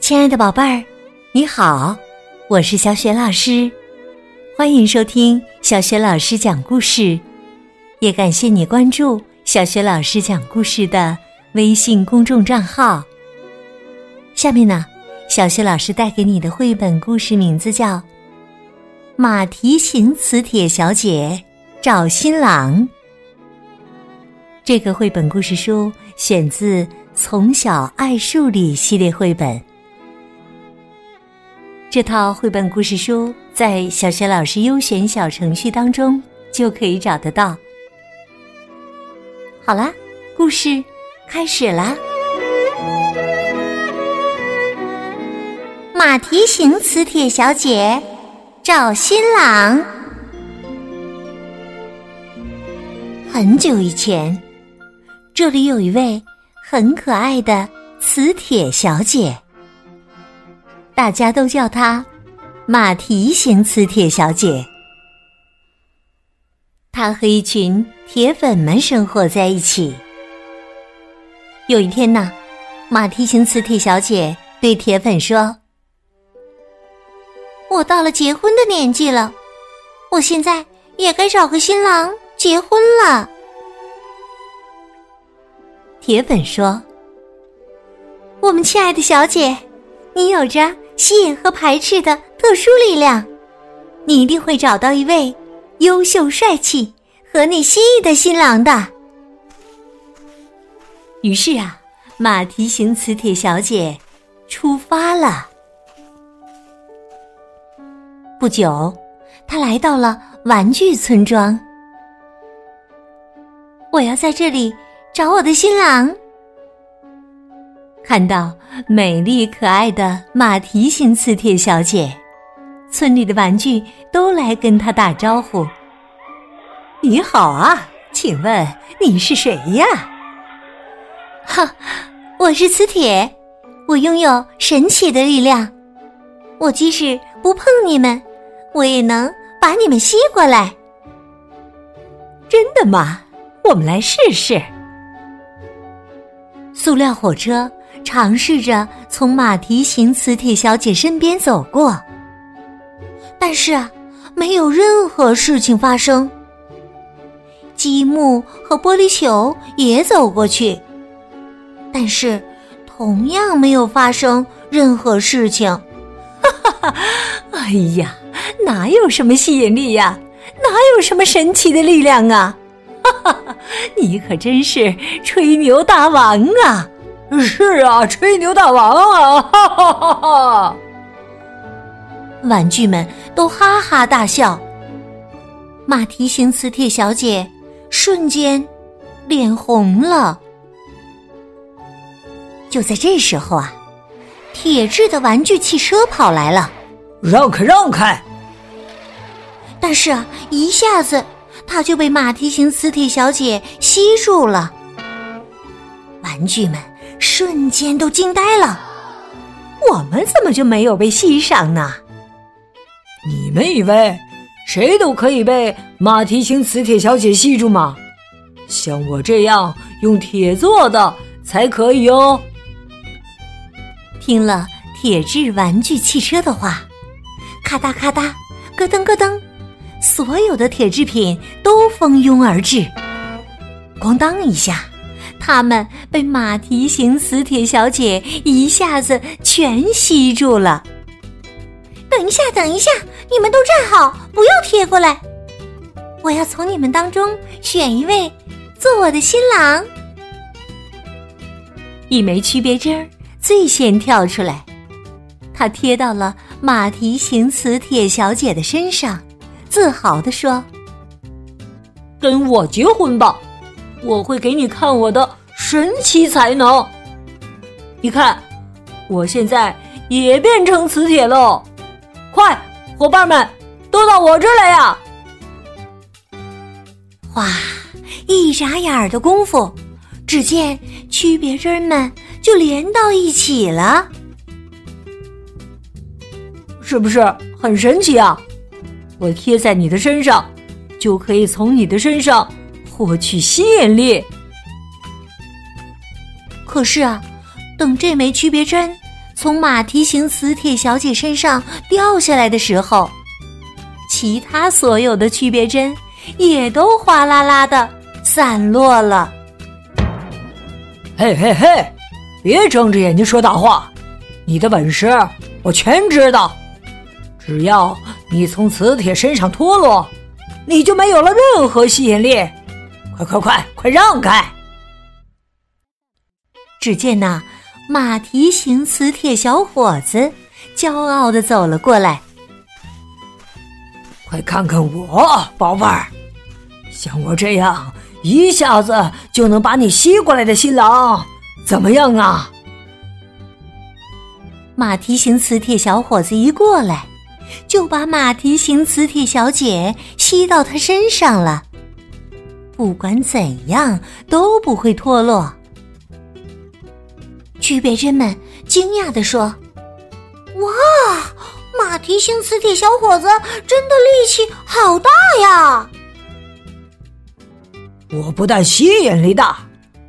亲爱的宝贝儿，你好，我是小雪老师，欢迎收听小雪老师讲故事，也感谢你关注小雪老师讲故事的微信公众账号。下面呢，小雪老师带给你的绘本故事名字叫《马蹄形磁铁小姐找新郎》。这个绘本故事书选自《从小爱数理》系列绘本。这套绘本故事书在小学老师优选小程序当中就可以找得到。好啦，故事开始啦！马蹄形磁铁小姐找新郎。很久以前。这里有一位很可爱的磁铁小姐，大家都叫她马蹄形磁铁小姐。她和一群铁粉们生活在一起。有一天呢，马蹄形磁铁小姐对铁粉说：“我到了结婚的年纪了，我现在也该找个新郎结婚了。”铁粉说：“我们亲爱的小姐，你有着吸引和排斥的特殊力量，你一定会找到一位优秀、帅气、合你心意的新郎的。”于是啊，马蹄形磁铁小姐出发了。不久，她来到了玩具村庄。我要在这里。找我的新郎，看到美丽可爱的马蹄形磁铁小姐，村里的玩具都来跟她打招呼。你好啊，请问你是谁呀？哈，我是磁铁，我拥有神奇的力量，我即使不碰你们，我也能把你们吸过来。真的吗？我们来试试。塑料火车尝试着从马蹄形磁铁小姐身边走过，但是啊，没有任何事情发生。积木和玻璃球也走过去，但是同样没有发生任何事情。哈哈哈！哎呀，哪有什么吸引力呀？哪有什么神奇的力量啊？哈哈，你可真是吹牛大王啊！是啊，吹牛大王啊！哈哈哈哈！玩具们都哈哈大笑。马蹄形磁铁小姐瞬间脸红了。就在这时候啊，铁质的玩具汽车跑来了，让开，让开！但是啊，一下子。他就被马蹄形磁铁小姐吸住了，玩具们瞬间都惊呆了。我们怎么就没有被吸上呢？你们以为谁都可以被马蹄形磁铁小姐吸住吗？像我这样用铁做的才可以哦。听了铁质玩具汽车的话，咔哒咔哒，咯噔咯噔。所有的铁制品都蜂拥而至，咣当一下，它们被马蹄形磁铁小姐一下子全吸住了。等一下，等一下，你们都站好，不要贴过来。我要从你们当中选一位做我的新郎。一枚区别针儿最先跳出来，它贴到了马蹄形磁铁小姐的身上。自豪地说：“跟我结婚吧，我会给你看我的神奇才能。你看，我现在也变成磁铁了。快，伙伴们，都到我这儿来呀！”哇，一眨眼的功夫，只见区别针们就连到一起了，是不是很神奇啊？我贴在你的身上，就可以从你的身上获取吸引力。可是啊，等这枚区别针从马蹄形磁铁小姐身上掉下来的时候，其他所有的区别针也都哗啦啦的散落了。嘿嘿嘿，别睁着眼睛说大话！你的本事我全知道。只要你从磁铁身上脱落，你就没有了任何吸引力。快快快，快让开！只见那马蹄形磁铁小伙子骄傲的走了过来。快看看我，宝贝儿，像我这样一下子就能把你吸过来的新郎，怎么样啊？马蹄形磁铁小伙子一过来，就把马蹄形磁铁小姐吸到他身上了。不管怎样都不会脱落。区别针们惊讶地说：“哇，马蹄形磁铁小伙子真的力气好大呀！”我不但吸引力大，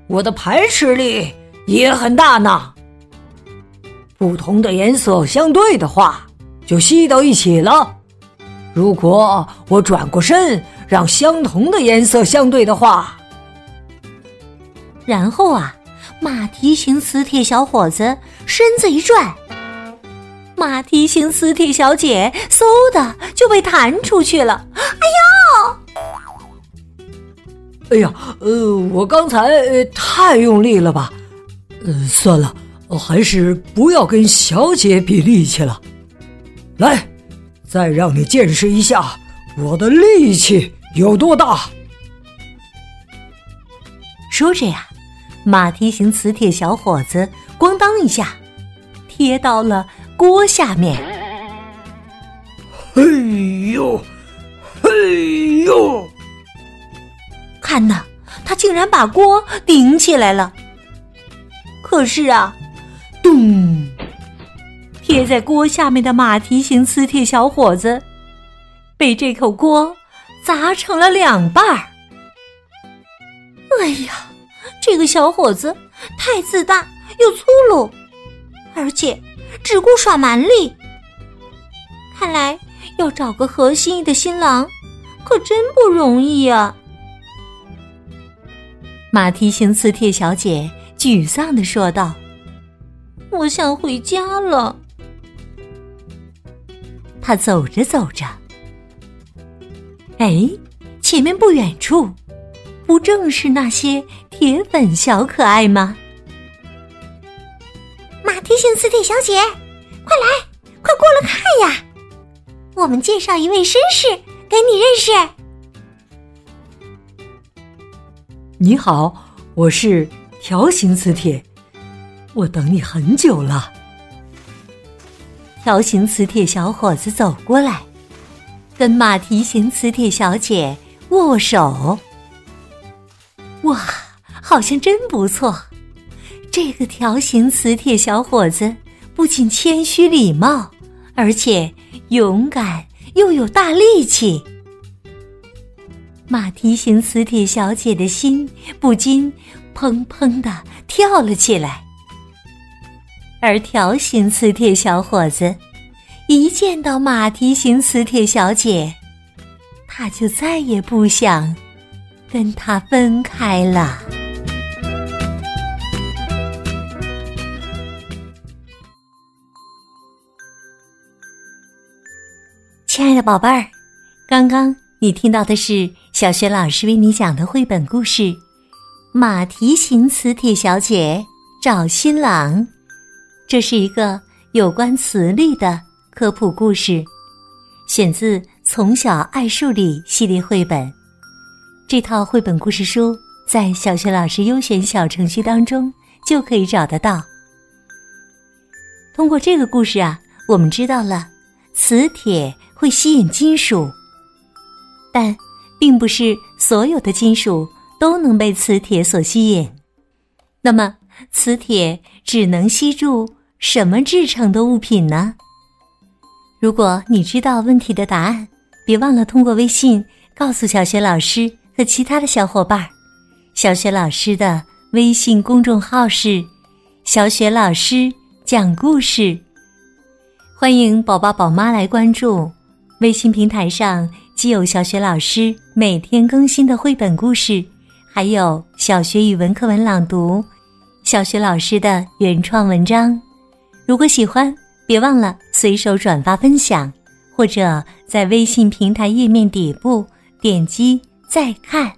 我的排斥力也很大呢。不同的颜色相对的话，就吸到一起了。如果我转过身，让相同的颜色相对的话，然后啊，马蹄形磁铁小伙子身子一转，马蹄形磁铁小姐嗖的就被弹出去了。哎呦！哎呀，呃，我刚才太用力了吧？呃，算了，还是不要跟小姐比力气了。来。再让你见识一下我的力气有多大！说着呀，马蹄形磁铁小伙子咣当一下贴到了锅下面。嘿呦，嘿呦！看呐，他竟然把锅顶起来了。可是啊，咚！贴在锅下面的马蹄形磁铁小伙子，被这口锅砸成了两半儿。哎呀，这个小伙子太自大又粗鲁，而且只顾耍蛮力。看来要找个合心意的新郎，可真不容易啊！马蹄形磁铁小姐沮丧的说道：“我想回家了。”他走着走着，哎，前面不远处，不正是那些铁粉小可爱吗？马蹄形磁铁小姐，快来，快过来看呀！我们介绍一位绅士给你认识。你好，我是条形磁铁，我等你很久了。条形磁铁小伙子走过来，跟马蹄形磁铁小姐握手。哇，好像真不错！这个条形磁铁小伙子不仅谦虚礼貌，而且勇敢又有大力气。马蹄形磁铁小姐的心不禁砰砰的跳了起来。而条形磁铁小伙子一见到马蹄形磁铁小姐，他就再也不想跟她分开了。亲爱的宝贝儿，刚刚你听到的是小学老师为你讲的绘本故事《马蹄形磁铁小姐找新郎》。这是一个有关磁力的科普故事，选自《从小爱数理》系列绘本。这套绘本故事书在小学老师优选小程序当中就可以找得到。通过这个故事啊，我们知道了磁铁会吸引金属，但并不是所有的金属都能被磁铁所吸引。那么，磁铁只能吸住。什么制成的物品呢？如果你知道问题的答案，别忘了通过微信告诉小雪老师和其他的小伙伴。小雪老师的微信公众号是“小雪老师讲故事”，欢迎宝宝宝妈来关注。微信平台上既有小雪老师每天更新的绘本故事，还有小学语文课文朗读、小学老师的原创文章。如果喜欢，别忘了随手转发分享，或者在微信平台页面底部点击再看。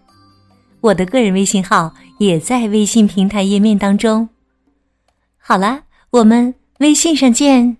我的个人微信号也在微信平台页面当中。好了，我们微信上见。